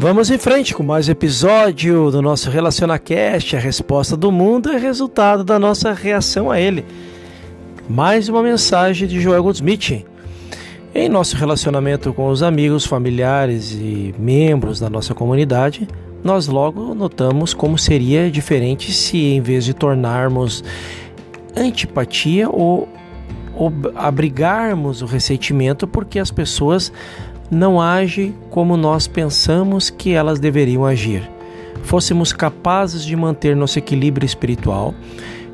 Vamos em frente com mais episódio do nosso RelacionaCast. A resposta do mundo é resultado da nossa reação a ele. Mais uma mensagem de Joel Goldsmith. Em nosso relacionamento com os amigos, familiares e membros da nossa comunidade, nós logo notamos como seria diferente se, em vez de tornarmos antipatia ou, ou abrigarmos o ressentimento porque as pessoas não age como nós pensamos que elas deveriam agir. Fôssemos capazes de manter nosso equilíbrio espiritual,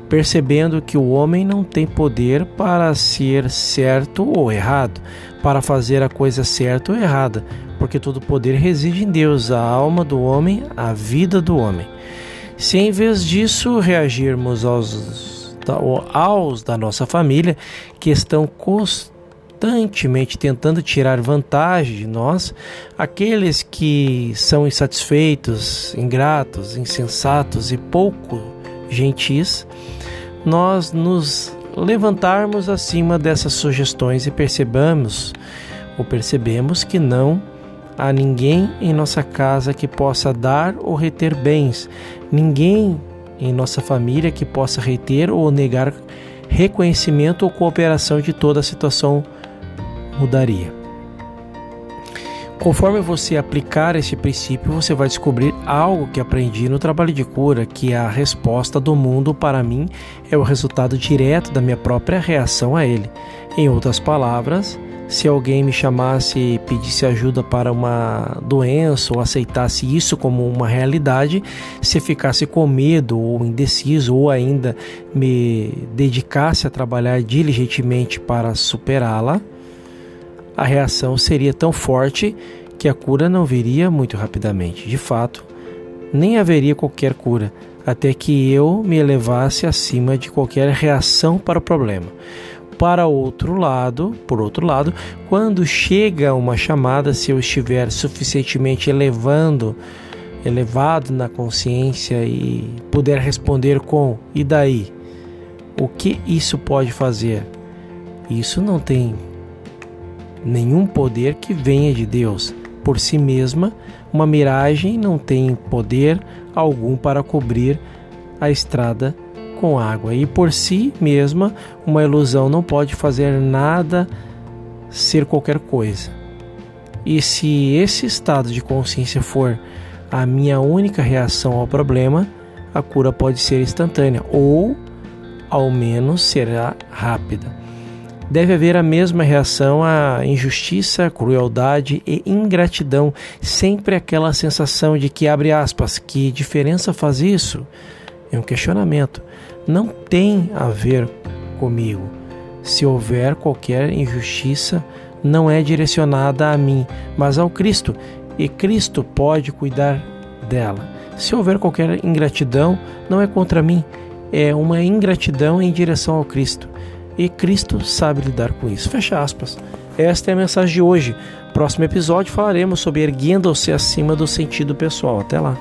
percebendo que o homem não tem poder para ser certo ou errado, para fazer a coisa certa ou errada, porque todo poder reside em Deus, a alma do homem, a vida do homem. Se em vez disso reagirmos aos, aos da nossa família que estão constantemente constantemente tentando tirar vantagem de nós, aqueles que são insatisfeitos, ingratos, insensatos e pouco gentis, nós nos levantarmos acima dessas sugestões e percebamos ou percebemos que não há ninguém em nossa casa que possa dar ou reter bens, ninguém em nossa família que possa reter ou negar reconhecimento ou cooperação de toda a situação mudaria. Conforme você aplicar esse princípio, você vai descobrir algo que aprendi no trabalho de cura, que a resposta do mundo para mim é o resultado direto da minha própria reação a ele. Em outras palavras, se alguém me chamasse e pedisse ajuda para uma doença ou aceitasse isso como uma realidade, se ficasse com medo ou indeciso ou ainda me dedicasse a trabalhar diligentemente para superá-la, a reação seria tão forte que a cura não viria muito rapidamente. De fato, nem haveria qualquer cura até que eu me elevasse acima de qualquer reação para o problema. Para outro lado, por outro lado, quando chega uma chamada, se eu estiver suficientemente elevando, elevado na consciência e puder responder com e daí, o que isso pode fazer? Isso não tem nenhum poder que venha de Deus. Por si mesma, uma miragem não tem poder algum para cobrir a estrada com água. E por si mesma, uma ilusão não pode fazer nada ser qualquer coisa. E se esse estado de consciência for a minha única reação ao problema, a cura pode ser instantânea ou, ao menos, será rápida deve haver a mesma reação à injustiça, crueldade e ingratidão, sempre aquela sensação de que abre aspas, que diferença faz isso? É um questionamento. Não tem a ver comigo. Se houver qualquer injustiça, não é direcionada a mim, mas ao Cristo, e Cristo pode cuidar dela. Se houver qualquer ingratidão, não é contra mim, é uma ingratidão em direção ao Cristo e Cristo sabe lidar com isso. Fecha aspas. Esta é a mensagem de hoje. Próximo episódio falaremos sobre erguendo-se acima do sentido pessoal. Até lá.